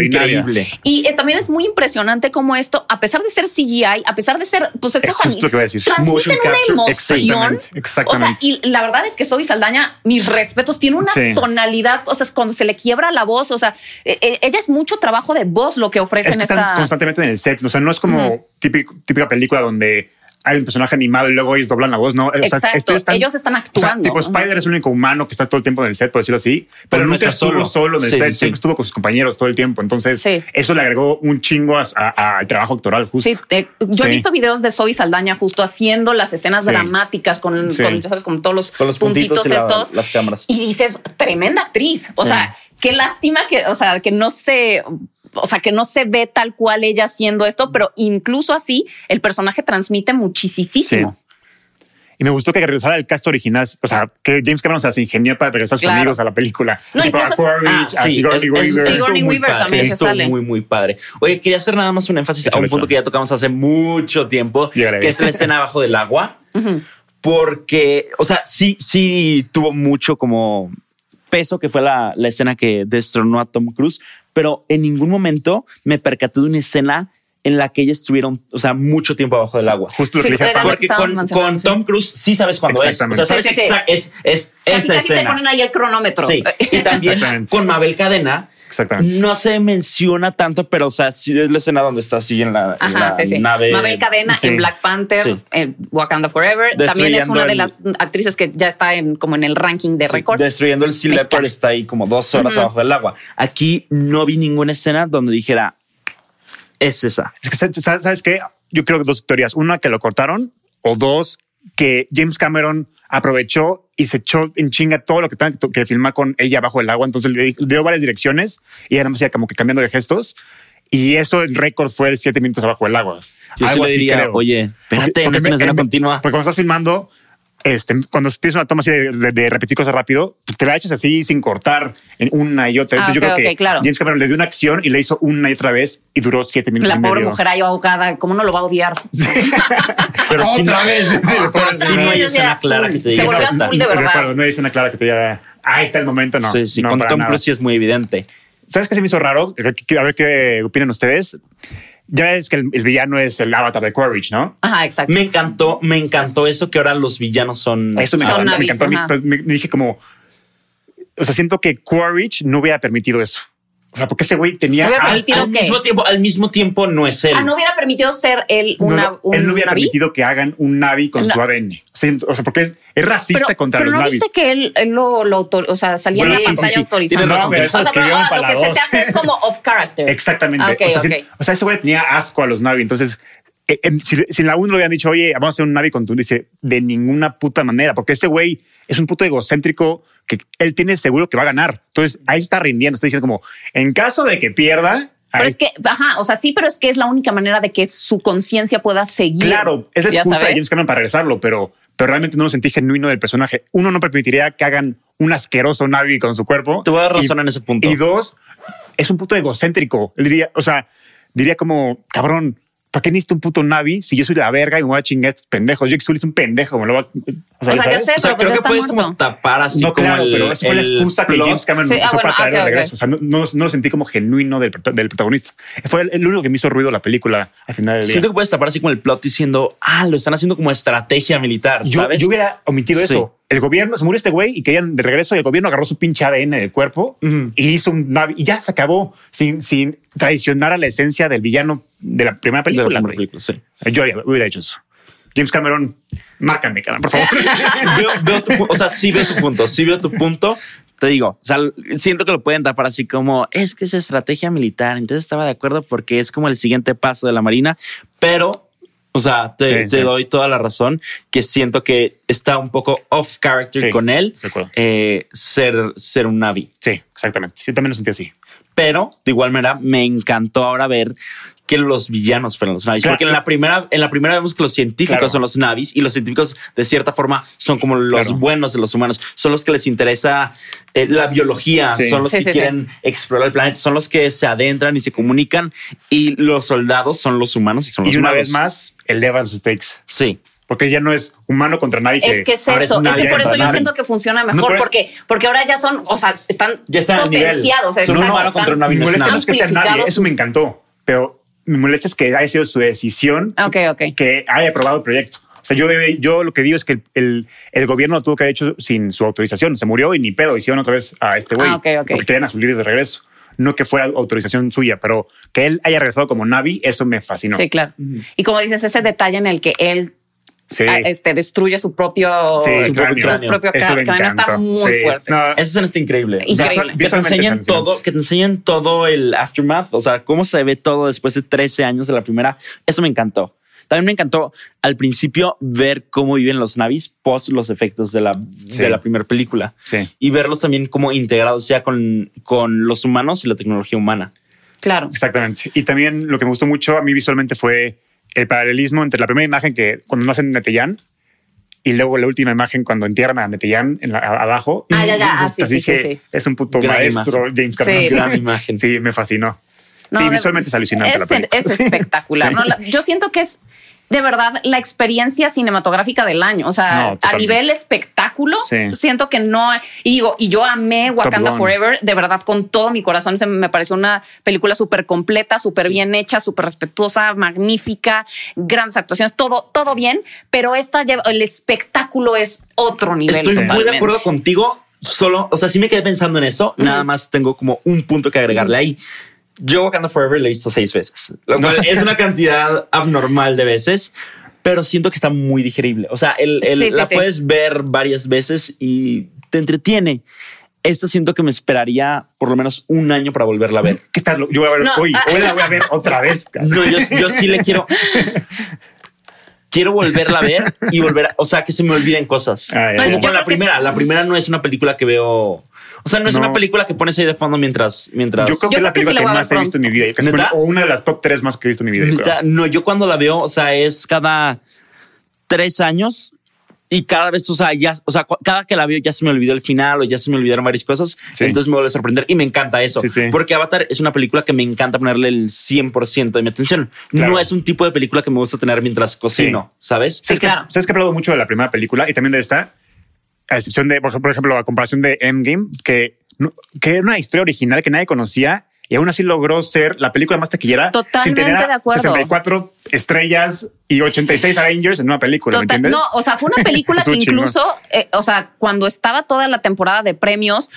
increíble.
Y también es muy impresionante como esto, a pesar de ser CGI, a pesar de ser, pues este
justo que voy a decir.
transmiten una emoción.
Exactamente, exactamente.
O sea, y la verdad es que Zoe Saldaña, mis respetos, tiene una tonalidad, o sea, cuando se le quiebra la voz, o sea, e, e, ella es mucho trabajo de voz lo que ofrecen
es que están constantemente en el set. O sea, no es como típica película donde hay un personaje animado y luego ellos doblan la voz, ¿no?
Exacto. ellos están actuando.
tipo, Spider es el único humano que está todo el tiempo en el set, por decirlo así, pero, nunca estuvo solo, en el set, siempre estuvo con sus compañeros todo el tiempo. Entonces, eso le agregó un chingo al trabajo actoral, justo.
Sí, eh, yo he visto videos de Zoe Saldaña justo haciendo las escenas dramáticas con, con, sabes, con todos los, puntitos, estos.
las cámaras.
Y dices, tremenda actriz. O sea, qué lástima que, o sea, que no se o sea, que no se ve tal cual ella haciendo esto, pero incluso así el personaje transmite muchísimo.
Y me gustó que regresara el cast original, o sea, que James Cameron se las ingenió para regresar a sus amigos a la película.
No, incluso,
ah, sí, Sigourney Weaver.
Sigourney Weaver también se sale.
Muy, muy padre. Oye, quería hacer nada más un énfasis a un punto que ya tocamos hace mucho tiempo, que es la escena abajo del agua. Porque, o sea, sí, sí tuvo mucho como peso que fue la, la escena que destronó a Tom Cruise, pero en ningún momento me percaté de una escena en la que ellos estuvieron, o sea, mucho tiempo abajo del agua.
Justo lo que dije.
Porque con, Tom Cruise sí sabes cuándo es. O sea, sabes sí, es, es, esa escena. te
ponen ahí el cronómetro.
Sí. Y también con Mabel Cadena Exactamente. No se menciona tanto, pero o sea, sí es la escena donde está así en la, nave.
Mabel Cadena en Black Panther, en Wakanda Forever. También es una de las actrices que ya está en como en el ranking de récords.
Destruyendo el Sea Leopard está ahí como dos horas abajo del agua. Aquí no vi ninguna escena donde dijera es esa.
Es que, ¿sabes qué? Yo creo que dos teorías. Una, que lo cortaron, o dos, que James Cameron aprovechó y se echó en chinga todo lo que tenía que filmar con ella bajo el agua. Entonces le dio varias direcciones y era más como que cambiando de gestos. Y eso, el récord fue de siete minutos abajo del agua.
Yo Algo le diría, oye, espérate, porque, es una escena continua.
Porque cuando estás filmando, este, cuando tienes una toma así de, repetir cosas rápido, te la echas así sin cortar en una y otra. Entonces, yo ah, creo que James Cameron le dio una acción y le hizo una y otra vez y duró siete minutos.
La pobre mujer ahí ahogada, ¿cómo no lo va a odiar?
pero otra vez.
Sí, no hay escena clara que te diga.
Se volvió azul de verdad.
No hay escena clara que te diga, ahí está el momento, no.
Sí, sí, con Tom Cruise es muy evidente.
¿Sabes qué se me hizo raro? A ver qué opinan ustedes ya es que el, villano es el avatar de Quaritch, ¿no?
Ajá, exacto.
Me encantó, me encantó eso que ahora los villanos son.
Eso me, encantó. me, encantó. Pues, me, dije como, o sea, siento que Quaritch no hubiera permitido eso. O sea, porque ese güey tenía
al, al mismo tiempo, al mismo tiempo no es él.
Ah, no hubiera permitido ser él una, no,
un Él no hubiera permitido que hagan un Navi con su ADN. O sea, porque es, es racista contra
pero
los
no
Navis.
viste que él, él lo, lo o sea, salía bueno, en la sí, pantalla sí, autorizando.
No, pero eso o sea, pero,
ah, lo que se te hace es como off character.
Exactamente. Ah, okay, o, sea, okay. o sea, ese güey tenía asco a los Navi. Entonces, eh, si, si, en la 1 lo habían dicho, oye, vamos a hacer un Navi con tu, dice, de ninguna puta manera, porque ese güey es un puto egocéntrico que él tiene seguro que va a ganar. Entonces ahí está rindiendo, está diciendo como, en caso de que pierda,
pero es que, ajá, o sea, sí, pero es que es la única manera de que su conciencia pueda seguir.
Claro, es la excusa de James Cameron para regresarlo, pero, pero realmente no lo sentí genuino del personaje. Uno, no permitiría que hagan un asqueroso Navi con su cuerpo.
Te voy a dar razón en ese punto.
Y dos, es un puto egocéntrico. Él diría, o sea, diría como, cabrón, ¿para qué necesito un puto Navi si yo soy la verga y me voy a chingar a estos pendejos? Jake Sully es un pendejo, me lo va a...
O sea, o sea, sé, o sea
creo
pues
que puedes como tapar así
no,
como
claro,
el,
pero esa fue la excusa que James Cameron sí, usó ah, bueno, para traer okay, de regreso. Okay. O sea, no, no, lo sentí como genuino del, del protagonista. Fue el, el, único que me hizo ruido la película al final del día.
Siento que puedes tapar así como el plot diciendo, ah, lo están haciendo como estrategia militar, ¿sabes?
Yo, yo hubiera omitido sí. eso el gobierno se murió este güey y querían de regreso y el gobierno agarró su pinche ADN del cuerpo uh -huh. y hizo un Navi y ya se acabó sin, sin traicionar a la esencia del villano de la primera película.
De la primera película sí.
Yo hubiera hecho eso. James Cameron, márcame, por favor.
veo, veo tu, o sea, sí veo tu punto, sí veo tu punto. Te digo, o sea, siento que lo pueden tapar así como es que es estrategia militar. Entonces estaba de acuerdo porque es como el siguiente paso de la Marina, pero o sea, te, sí, te sí. doy toda la razón que siento que está un poco off character sí, con él eh, ser, ser un Navi.
Sí, exactamente. Yo también lo sentí así.
Pero de igual manera me encantó ahora ver que los villanos fueron los navis. Claro. Porque en la primera, en la primera vemos que los científicos claro. son los navis y los científicos de cierta forma son como los claro. buenos de los humanos. Son los que les interesa eh, la biología, sí. son los sí, que sí, quieren explorar el planeta, son los que se adentran y se comunican y los soldados son los humanos y son los
Y una
malos.
vez más, elevan sus stakes.
Sí
porque ya no es humano contra nadie.
Es que es eso. Es, que por eso yo siento que funciona mejor, no, porque, porque ahora ya son, o sea, están,
ya están
potenciados.
Son un humano contra
Me molesta no es que sea nadie, eso me encantó, pero me molesta es que haya sido su decisión
okay, okay.
que haya aprobado el proyecto. O sea, yo, yo lo que digo es que el, el gobierno lo tuvo que haber hecho sin su autorización. Se murió y ni pedo. Hicieron otra vez a este güey.
Ah, okay,
porque querían a su líder de regreso. No que fuera autorización suya, pero que él haya regresado como Navi, eso me fascinó.
Sí, claro. -huh. Y como dices, ese detalle en el que él este, destruye su propio, su propio cráneo. Está muy fuerte.
Eso es increíble. increíble. que te enseñan todo, que te enseñan todo el aftermath, o sea, cómo se ve todo después de 13 años de la primera. Eso me encantó. También me encantó al principio ver cómo viven los navis post los efectos de la, de la primera película. Y verlos también como integrados ya con, con los humanos y la tecnología humana.
Claro.
Exactamente. Y también lo que me gustó mucho a mí visualmente fue el paralelismo entre la primera imagen que cuando no hacen Netellán y luego la última imagen cuando entierran a Netellán en la, abajo.
Ah, ya, ya. Ah, sí,
así que es un puto maestro, James Cameron.
Gran imagen.
Sí, me fascinó. sí, visualmente es alucinante.
Es, es espectacular. Yo siento que es de verdad la experiencia cinematográfica del año. O sea, a nivel espectáculo, siento que no. Y digo, y yo amé Wakanda Forever, de verdad, con todo mi corazón. Se me pareció una película súper completa, súper bien hecha, súper respetuosa, magnífica, grandes actuaciones, todo, todo bien. Pero esta el espectáculo es otro nivel.
Estoy muy de acuerdo contigo. Solo, o sea, sí me quedé pensando en eso. Nada más tengo como un punto que agregarle ahí. Yo Wakanda Forever le he visto seis veces, lo cual es una cantidad abnormal de veces, pero siento que está muy digerible. O sea, el, la puedes ver varias veces y te entretiene. Esta siento que me esperaría por lo menos un año para volverla a ver.
¿Qué tal? Yo voy a ver hoy, hoy la voy a ver otra vez.
No, yo, yo sí le quiero quiero volverla a ver y volver, a, o sea, que se me olviden cosas. Como con la primera. La primera no es una película que veo o sea, no es una película que pones ahí de fondo mientras. mientras...
Yo creo que es la película que, más he visto en mi vida. o una de las top tres más que he visto en mi vida.
No, yo cuando la veo, o sea, es cada tres años y cada vez, o sea, ya, o sea, cada que la veo ya se me olvidó el final o ya se me olvidaron varias cosas. Entonces me vuelve a sorprender y me encanta eso. porque Avatar es una película que me encanta ponerle el 100% de mi atención. No es un tipo de película que me gusta tener mientras cocino, ¿sabes?
Sí, claro.
Sabes que he hablado mucho de la primera película y también de esta a excepción de, por ejemplo, la comparación de Endgame, que, que era una historia original que nadie conocía y aún así logró ser la película más taquillera
Totalmente sin tener de acuerdo.
64 estrellas y 86 Avengers en una película, ¿me entiendes?
No, o sea, fue una película que incluso, eh, o sea, cuando estaba toda la temporada de premios,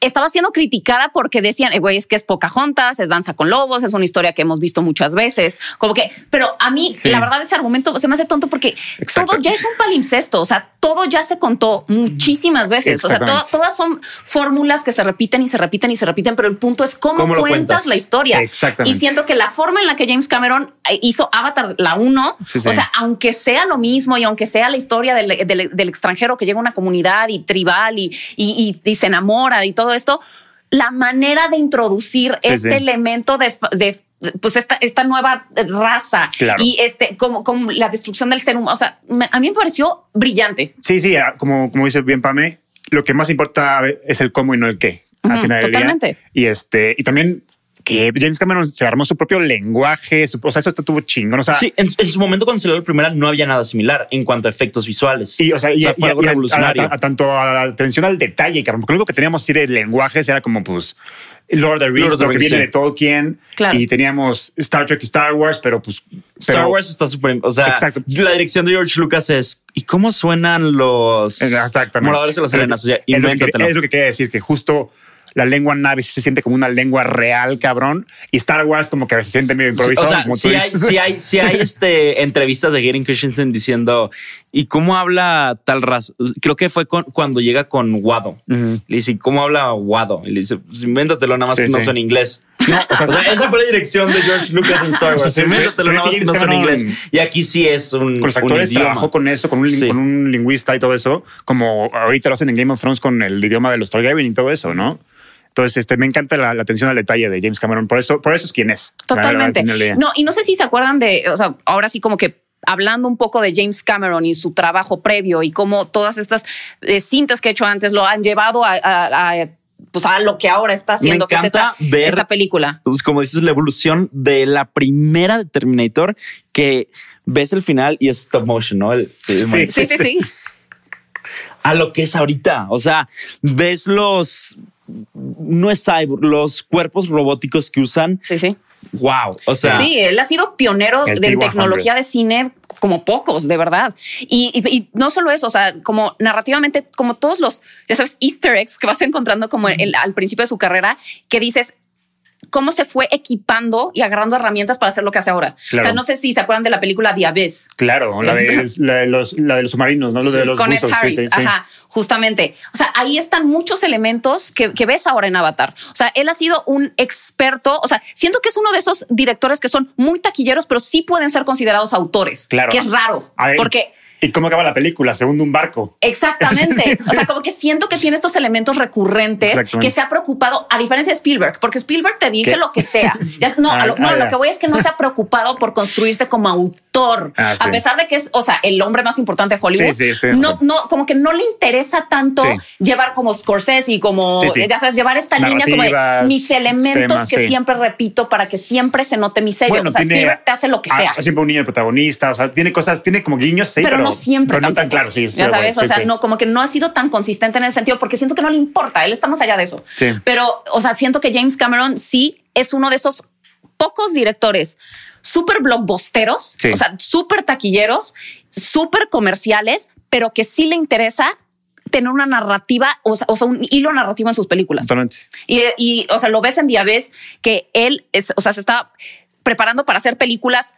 estaba siendo criticada porque decían, eh, güey, es que es Pocahontas, es Danza con Lobos, es una historia que hemos visto muchas veces. Como que, pero a mí, la verdad, ese argumento se me hace tonto porque todo ya es un palimpsesto. O sea, todo ya se contó muchísimas veces. O sea, todas son fórmulas que se repiten y se repiten y se repiten, pero el punto es cómo, cuentas la historia.
Exactamente.
Y siento que la forma en la que James Cameron eh, hizo Avatar la 1, o sea, aunque sea lo mismo y aunque sea la historia del, extranjero que llega a una comunidad y tribal y, y se enamora y todo esto, la manera de introducir este elemento de, pues esta, esta nueva raza y este como, como la destrucción del ser humano. O sea, a mí me pareció brillante.
Sí, sí, ah, como, como dice bien Pame, lo que más importa es el cómo y no el qué. Al final totalmente. Y este, y también que James Cameron se armó su propio lenguaje, o sea, eso estuvo chingón. O sea,
sí, en, su momento cuando salió la primera no había nada similar en cuanto a efectos visuales.
Y, o sea, y, fue algo revolucionario. A, tanto a atención al detalle, que lo único que teníamos sí de lenguajes era como pues Lord of the Rings, lo que viene de Tolkien. Y teníamos Star Trek y Star Wars, pero pues.
Star Wars está súper. O sea, exacto. la dirección de George Lucas es. ¿Y cómo suenan los moradores de las arenas? O sea,
es, lo que, es lo que quería decir, que justo la lengua nave se siente como una lengua real, cabrón. Y Star Wars como que se siente medio improvisado.
O sea, si hay, si hay, este, entrevistas de Hayden Christensen diciendo, ¿y cómo habla tal raza? Creo que fue cuando llega con Wado. Le dice, ¿cómo habla Wado? Y le dice, pues invéntatelo nada más que no son inglés. No, o sea, esa fue la dirección de George Lucas en Star Wars. invéntatelo nada más que no son inglés. Y aquí sí es un.
Con los actores trabajó con eso, con un, con un lingüista y todo eso, como ahorita lo hacen en Game of Thrones con el idioma de los Targaryen y todo eso, ¿no? Entonces, este, me encanta la, atención al detalle de James Cameron. Por eso, por eso es quien es.
Totalmente. no, y no sé si se acuerdan de, o sea, ahora sí como que hablando un poco de James Cameron y su trabajo previo y cómo todas estas eh, cintas que he hecho antes lo han llevado a, pues a lo que ahora está haciendo,
Me encanta que ver,
esta película.
Pues, como dices, la evolución de la primera de Terminator que ves el final y es stop motion, ¿no?
sí, sí, sí, sí.
A lo que es ahorita. O sea, ves los no es cyborg, los cuerpos robóticos que usan.
Sí, sí.
Wow. O sea,
sí, él ha sido pionero de tecnología de cine como pocos, de verdad. Y, no solo eso, o sea, como narrativamente, como todos los, ya sabes, easter eggs que vas encontrando como al principio de su carrera, que dices, cómo se fue equipando y agarrando herramientas para hacer lo que hace ahora. O sea, no sé si se acuerdan de la película Diabes.
Claro, la de, los, de los submarinos, ¿no? Lo de los
Con Ajá, justamente. O sea, ahí están muchos elementos que, ves ahora en Avatar. O sea, él ha sido un experto. O sea, siento que es uno de esos directores que son muy taquilleros, pero sí pueden ser considerados autores. Claro. Que es raro. porque
¿Y cómo acaba la película? Segundo un barco.
Exactamente. O sea, como que siento que tiene estos elementos recurrentes que se ha preocupado, a diferencia de Spielberg, porque Spielberg te dice lo que sea. no, ah, lo, no, ah, lo que voy es que no se ha preocupado por construirse como autor, ah, a pesar de que es, o sea, el hombre más importante de Hollywood. no, no, como que no le interesa tanto llevar como Scorsese y como, ya sabes, llevar esta línea como de mis elementos que siempre repito para que siempre se note mi sello. o sea, Spielberg te hace lo que sea.
Siempre un niño protagonista, o sea, tiene cosas, tiene como guiños, sí, pero
siempre.
Pero no tan claro, sí.
Ya sabes, o sea, no, como que no ha sido tan consistente en ese sentido porque siento que no le importa. Él está más allá de eso. Sí. Pero, o sea, siento que James Cameron sí es uno de esos pocos directores súper blockbusteros, o sea, súper taquilleros, súper comerciales, pero que sí le interesa tener una narrativa, o sea, un hilo narrativo en sus películas.
Totalmente.
Y, y, o sea, lo ves en Diabes que él, es, o sea, se está preparando para hacer películas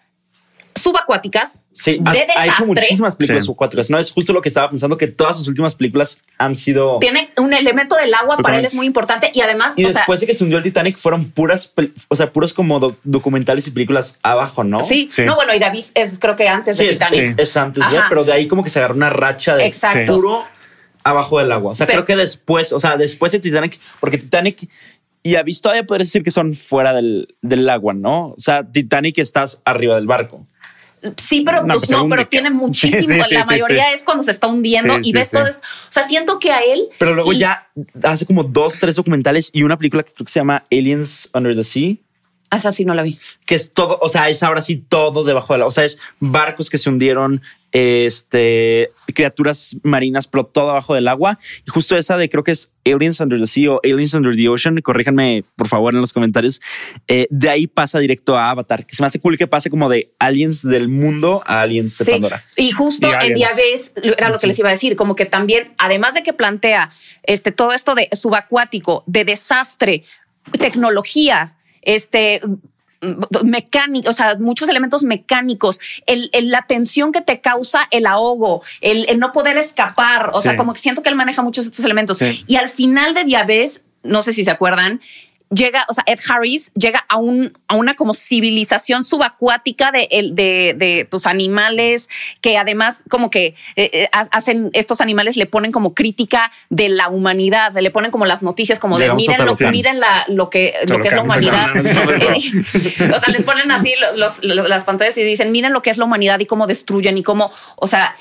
subacuáticas.
Sí, ha, hecho muchísimas películas subacuáticas. No es justo lo que estaba pensando que todas sus últimas películas han sido.
Tiene un elemento del agua para él es muy importante y además.
Y después de que se hundió el Titanic fueron puras, o sea, puros como documentales y películas abajo, ¿no?
Sí, no, bueno, y David es creo que antes de Titanic.
Es, antes, pero de ahí como que se agarró una racha de puro abajo del agua. O sea, creo que después, o sea, después de Titanic, porque Titanic y a visto todavía podrías decir que son fuera del, del, agua, ¿no? O sea, Titanic estás arriba del barco.
Sí, pero no, pues, no pero tiene muchísimo. la mayoría es cuando se está hundiendo y ves todo esto. O sea, siento que a él.
Pero luego ya hace como dos, tres documentales y una película que creo que se llama Aliens Under the Sea.
Esa sí no la vi.
Que es todo, o sea, es ahora sí todo debajo de la, o sea, es barcos que se hundieron, este, criaturas marinas, pero todo abajo del agua. Y justo esa de creo que es Aliens Under the Sea o Aliens Under the Ocean, corríjanme por favor en los comentarios. Eh, de ahí pasa directo a Avatar, que se me hace cool que pase como de aliens del mundo a aliens de Pandora.
Y justo el día ves, era lo que les iba a decir, como que también, además de que plantea este, todo esto de subacuático, de desastre, tecnología, este mecánico, o sea, muchos elementos mecánicos, el, la tensión que te causa el ahogo, el, no poder escapar, o sea, como que siento que él maneja muchos de estos elementos. Y al final de Diabes, no sé si se acuerdan, llega, o sea, Ed Harris llega a, un, a una como civilización subacuática de, de, de tus animales, que además como que eh, eh, hacen, estos animales le ponen como crítica de la humanidad, le ponen como las noticias como de miren, lo, miren la, lo que, lo, que es la humanidad. Eh, o sea, les ponen así los, las pantallas y dicen, miren lo que es la humanidad y cómo destruyen y cómo, o sea,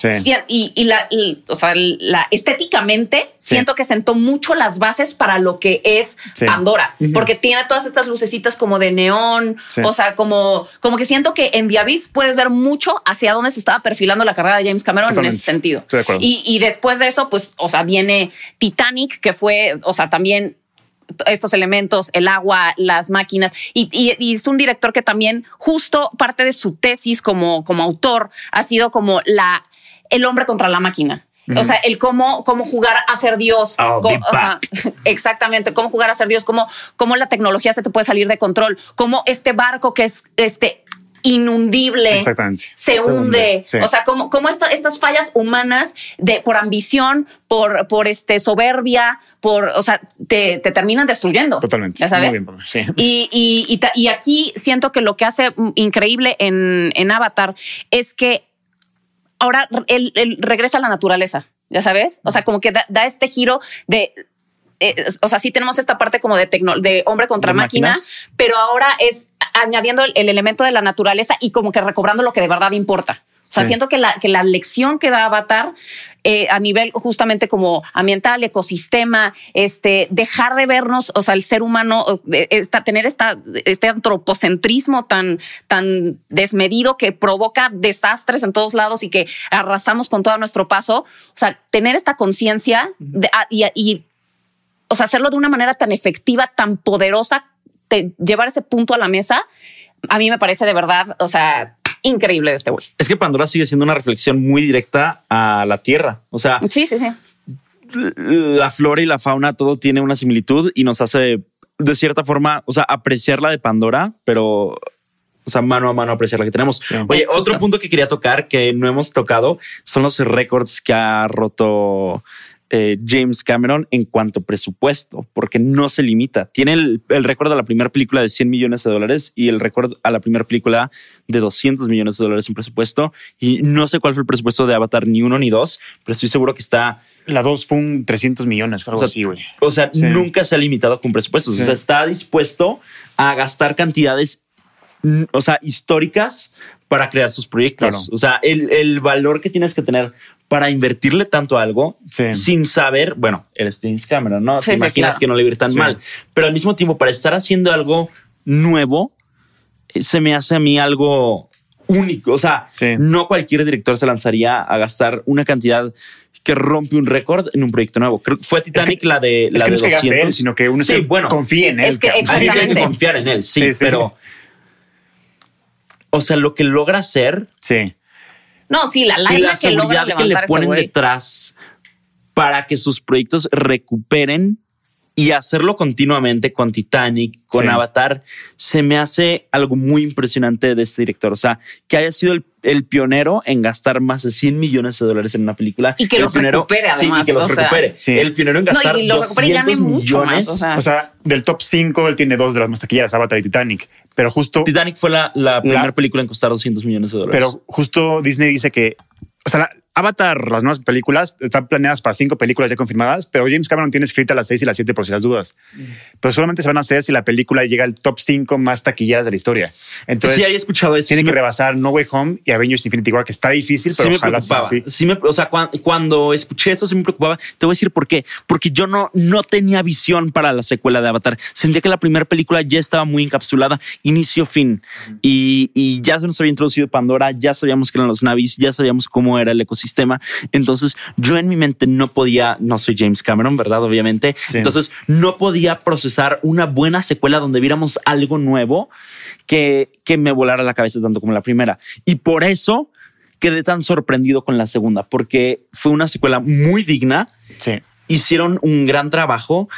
y, y, la, o sea, la estéticamente siento que sentó mucho las bases para lo que es Pandora porque tiene todas estas lucecitas como de neón, o sea, como, como que siento que en Diabis puedes ver mucho hacia dónde se estaba perfilando la carrera de James Cameron en ese sentido. Y, y después de eso, pues, o sea, viene Titanic, que fue, o sea, también estos elementos, el agua, las máquinas. Y, y, es un director que también justo parte de su tesis como, como autor ha sido como la, el hombre contra la máquina. O sea, el cómo, cómo jugar a ser Dios.
Oh,
exactamente, cómo jugar a ser Dios, cómo, cómo la tecnología se te puede salir de control, cómo este barco que es este inundible se, hunde. O sea, cómo, cómo estas fallas humanas de, por ambición, por, por este soberbia, por, o sea, te, te terminan destruyendo.
Totalmente.
¿Ya sabes? y, y, y, aquí siento que lo que hace increíble en, en Avatar es que ahora él, regresa a la naturaleza, ya sabes? O sea, como que da, este giro de eh, o sea, sí tenemos esta parte como de, de hombre contra máquina, pero ahora es añadiendo el, elemento de la naturaleza y como que recobrando lo que de verdad importa. O sea, siento que la, que la lección que da Avatar eh, a nivel justamente como ambiental, ecosistema, este, dejar de vernos, o sea, el ser humano, esta, tener esta, este antropocentrismo tan, tan desmedido que provoca desastres en todos lados y que arrasamos con todo nuestro paso. O sea, tener esta conciencia ah, y, y, o sea, hacerlo de una manera tan efectiva, tan poderosa, llevar ese punto a la mesa, a mí me parece de verdad, o sea, increíble de este güey.
Es que Pandora sigue siendo una reflexión muy directa a la Tierra. O sea,
sí, sí, sí.
La flora y la fauna, todo tiene una similitud y nos hace de cierta forma, o sea, apreciar la de Pandora, pero o sea, mano a mano apreciar la que tenemos. Oye, otro punto que quería tocar que no hemos tocado son los récords que ha roto eh, James Cameron en cuanto a presupuesto, porque no se limita. Tiene el, récord a la primera película de 100 millones de dólares y el récord a la primera película de 200 millones de dólares en presupuesto. Y no sé cuál fue el presupuesto de Avatar, ni uno ni dos, pero estoy seguro que está.
La dos fue un 300 millones, algo
o sea,
así, güey.
O sea, nunca se ha limitado con presupuestos. O sea, está dispuesto a gastar cantidades, o sea, históricas para crear sus proyectos. O sea, el, el, valor que tienes que tener para invertirle tanto a algo sin saber, bueno, eres James Cameron, ¿no? Te imaginas que no le ir tan mal, pero al mismo tiempo para estar haciendo algo nuevo, eh, se me hace a mí algo único. O sea, no cualquier director se lanzaría a gastar una cantidad que rompe un récord en un proyecto nuevo. Creo que fue Titanic la de la
que
de
no 200. él, sino que uno sí, bueno, confía en él.
Es que exactamente.
que confiar en él, sí, pero o sea, lo que logra hacer.
Sí.
No, sí, la,
y la seguridad que, le ponen detrás para que sus proyectos recuperen y hacerlo continuamente con Titanic, con Avatar, se me hace algo muy impresionante de este director. O sea, que haya sido el, pionero en gastar más de 100 millones de dólares en una película.
Y que los recupere, además.
Sí, y que los recupere. El pionero en gastar no, y los 200 mucho millones.
Más, o, sea. del top 5, él tiene dos de las más taquilleras, Avatar y Titanic. Pero justo...
Titanic fue la, la primera película en costar 200 millones de dólares.
Pero justo Disney dice que o sea, Avatar, las nuevas películas, están planeadas para cinco películas ya confirmadas, pero James Cameron tiene escrita las seis y las siete por si las dudas. Pero solamente se van a hacer si la película llega al top cinco más taquilleras de la historia. Entonces,
sí, hay escuchado eso.
Tiene que rebasar No Way Home y Avengers Infinity War, que está difícil, pero
sí
ojalá
me preocupaba. Sí, me, o sea, cuando, escuché eso, sí me preocupaba. Te voy a decir por qué. Porque yo no, no tenía visión para la secuela de Avatar. Sentía que la primera película ya estaba muy encapsulada, inicio, fin. y, y ya se nos había introducido Pandora, ya sabíamos que eran los navis, ya sabíamos cómo era el ecosistema. Entonces yo en mi mente no podía, no soy James Cameron, ¿verdad? Obviamente. Entonces no podía procesar una buena secuela donde viéramos algo nuevo que, que me volara la cabeza tanto como la primera. Y por eso quedé tan sorprendido con la segunda, porque fue una secuela muy digna.
Sí.
Hicieron un gran trabajo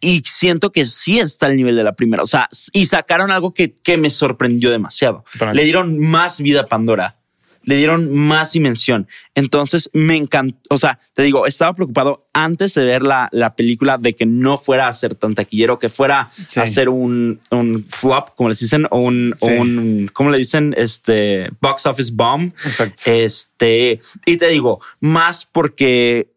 y siento que sí está al nivel de la primera. O sea, y sacaron algo que, que me sorprendió demasiado. Le dieron más vida a Pandora le dieron más dimensión. Entonces me encantó. O sea, te digo, estaba preocupado antes de ver la, la película de que no fuera a ser tan taquillero, que fuera a ser un, un flop, como les dicen, o un, un, ¿cómo le dicen? Este box office bomb.
Exacto.
Este, y te digo, más porque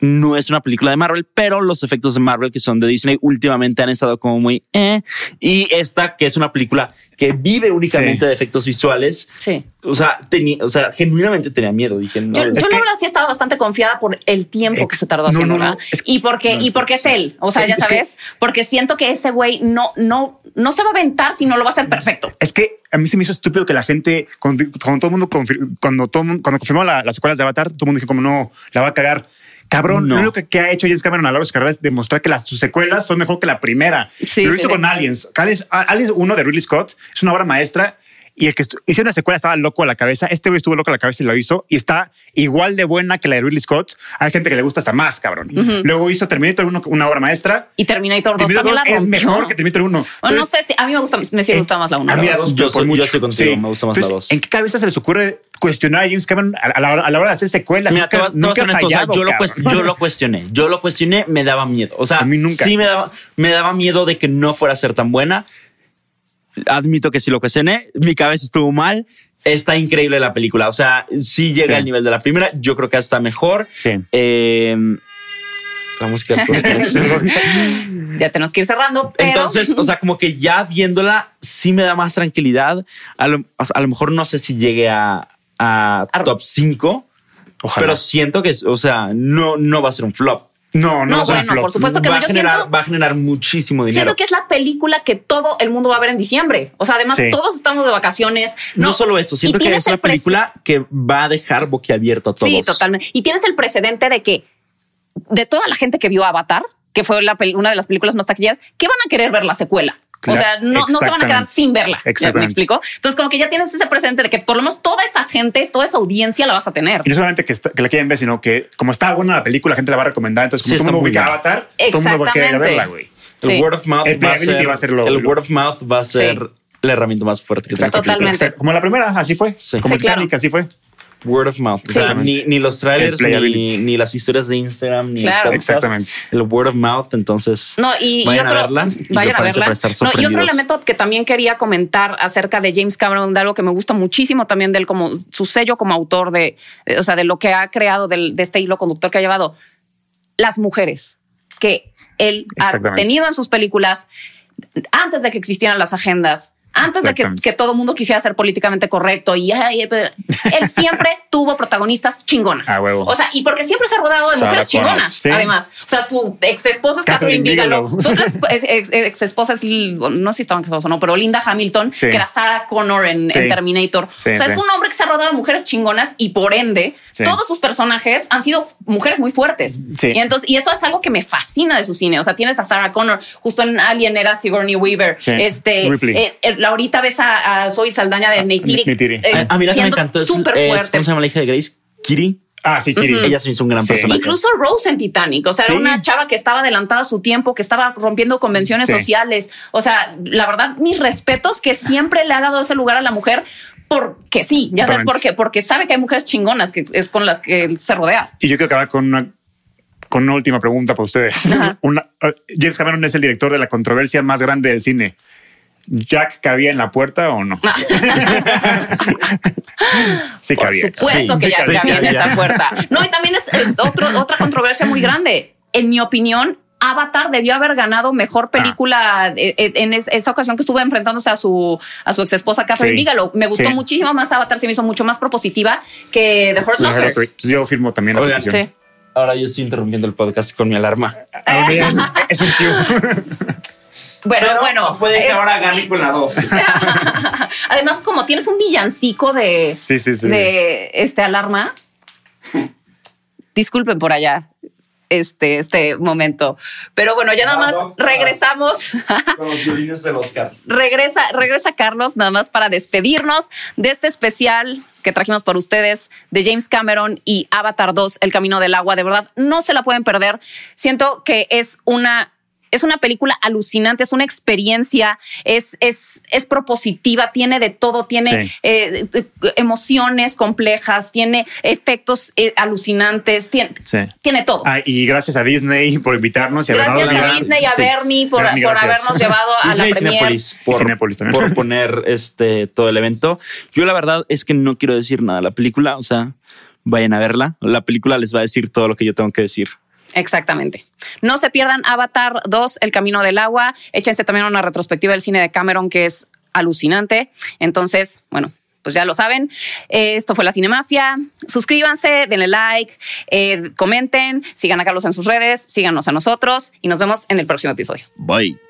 no es una película de Marvel, pero los efectos de Marvel que son de Disney últimamente han estado como muy eh. Y esta, que es una película que vive únicamente de efectos visuales.
Sí.
O sea, tenía, o sea, genuinamente tenía miedo. Dije, no,
yo, la verdad sí estaba bastante confiada por el tiempo que se tardó haciendo, y porque, y porque es él. O sea, ya sabes, porque siento que ese güey no, no, no se va a aventar si no lo va a hacer perfecto.
Es que a mí se me hizo estúpido que la gente, cuando, todo el mundo, cuando todo cuando confirmó las secuelas de Avatar, todo el mundo dijo como no, la va a cagar. Cabrón, no. lo que, ha hecho James Cameron a lo largo de su carrera es demostrar que las sus secuelas son mejor que la primera. lo hizo con Aliens. Aliens. Aliens 1 de Ridley Scott es una obra maestra y el que hizo una secuela estaba loco a la cabeza. Este güey estuvo loco a la cabeza y lo hizo y está igual de buena que la de Ridley Scott. Hay gente que le gusta hasta más, cabrón. Luego hizo Terminator 1 una obra maestra
y Terminator 2
también la es mejor que Terminator 1.
no sé si a mí me gusta, me sigue gustando más la 1.
A mí la 2
yo, soy, mucho. yo estoy contigo, me gusta más la 2.
¿En qué cabeza se les ocurre cuestionar a James Cameron a la, hora, de hacer secuelas.
Mira, nunca, nunca fallado, yo, lo yo, lo cuestioné, yo lo cuestioné, me daba miedo. O sea, a mí nunca. sí me daba, me daba miedo de que no fuera a ser tan buena. Admito que sí lo cuestioné, mi cabeza estuvo mal. Está increíble la película. O sea, sí llega al nivel de la primera. Yo creo que hasta mejor.
Sí.
Eh, la música. ya tenemos que ir cerrando.
Entonces, o sea, como que ya viéndola, sí me da más tranquilidad. A lo, a lo mejor no sé si llegue a, a top 5. Pero siento que, o sea, no, no va a ser un flop.
No, no,
no bueno, por supuesto que
va
no.
A generar, va a generar muchísimo dinero.
Siento que es la película que todo el mundo va a ver en diciembre. O sea, además todos estamos de vacaciones.
No, solo eso, siento que es la película que va a dejar boquiabierto a todos.
Sí, totalmente. Y tienes el precedente de que de toda la gente que vio Avatar, que fue la, una de las películas más taquilleras, que van a querer ver la secuela o sea, no, no, se van a quedar sin verla. ¿Me explico? Entonces, como que ya tienes ese presente de que por lo menos toda esa gente, toda esa audiencia la vas a tener.
Y no solamente que, la quieren ver, sino que como está buena la película, la gente la va a recomendar. Entonces, como todo el mundo ubica Avatar, todo el mundo va a querer verla, güey.
El word of mouth va, a ser, va a ser, lo, el word of mouth va a ser la herramienta más fuerte que
tenemos. Totalmente.
Como la primera, así fue. Como el Titanic, así fue
word of mouth. O sea, ni, ni, los trailers, ni, ni, las historias de Instagram, ni
claro. Exactamente.
el word of mouth. Entonces,
no, y, vayan otro, a verla. Vayan a verla. No, y otro elemento que también quería comentar acerca de James Cameron, de algo que me gusta muchísimo también de él, como su sello como autor de, o sea, de lo que ha creado, de, de este hilo conductor que ha llevado. Las mujeres que él ha tenido en sus películas antes de que existieran las agendas antes de que, que todo el mundo quisiera ser políticamente correcto y él siempre tuvo protagonistas chingonas. O sea, y porque siempre se ha rodado de mujeres chingonas, además. O sea, su ex esposa es Catherine, Bigelow. Su ex, esposa es, no sé si estaban casados o no, pero Linda Hamilton, que era Sarah Connor en, Terminator. o sea, es un hombre que se ha rodado de mujeres chingonas y por ende, todos sus personajes han sido mujeres muy fuertes. Y entonces, y eso es algo que me fascina de su cine. O sea, tienes a Sarah Connor, justo en Alien era Sigourney Weaver. Este, eh, ahorita ves a, Zoe Saldaña de Neytiri.
Eh, a mí la que me encantó es, súper fuerte. ¿Cómo se llama la hija de Grace? Kiri.
Ah, sí, Kiri.
Ella se hizo un gran personaje.
Incluso Rose en Titanic. O sea, era una chava que estaba adelantada a su tiempo, que estaba rompiendo convenciones sociales. O sea, la verdad, mis respetos que siempre le ha dado ese lugar a la mujer porque sí, ya sabes por qué, porque sabe que hay mujeres chingonas que es con las que se rodea.
Y yo quiero acabar con una con una última pregunta para ustedes. Una, uh, James Cameron es el director de la controversia más grande del cine. Jack cabía en la puerta o no? sí cabía.
Por supuesto que Jack cabía en esa puerta. No, y también es, otra controversia muy grande. En mi opinión, Avatar debió haber ganado mejor ah. película eh, eh, en esa ocasión que estuvo enfrentándose a su, a su ex esposa Catherine Bigelow. Me gustó muchísimo más Avatar, se me hizo mucho más propositiva que The Hurt Locker. Pues
yo firmo también la petición.
Ahora yo estoy interrumpiendo el podcast con mi alarma.
es, es un cue.
Bueno, bueno.
Puede que ahora gane con la 2.
Además, como tienes un villancico de, de este alarma. Disculpen por allá este, este momento. Pero bueno, ya nada más regresamos.
Con los violines del Oscar.
Regresa, regresa Carlos, nada más para despedirnos de este especial que trajimos por ustedes de James Cameron y Avatar 2, El Camino del Agua. De verdad, no se la pueden perder. Siento que es una es una película alucinante, es una experiencia, es, es, es propositiva, tiene de todo, tiene eh, emociones complejas, tiene efectos eh, alucinantes, tiene, tiene todo.
Ah, y gracias a Disney por invitarnos.
Y gracias a Disney y a Bernie por, habernos llevado a la premier.
por, por poner este, todo el evento. Yo la verdad es que no quiero decir nada. La película, o sea, vayan a verla. La película les va a decir todo lo que yo tengo que decir.
Exactamente. No se pierdan Avatar 2, El Camino del Agua. Échense también una retrospectiva del cine de Cameron que es alucinante. Entonces, bueno, pues ya lo saben. Eh, esto fue la Cinemafia. Suscríbanse, denle like, eh, comenten, sigan a Carlos en sus redes, síganos a nosotros y nos vemos en el próximo episodio.
Bye.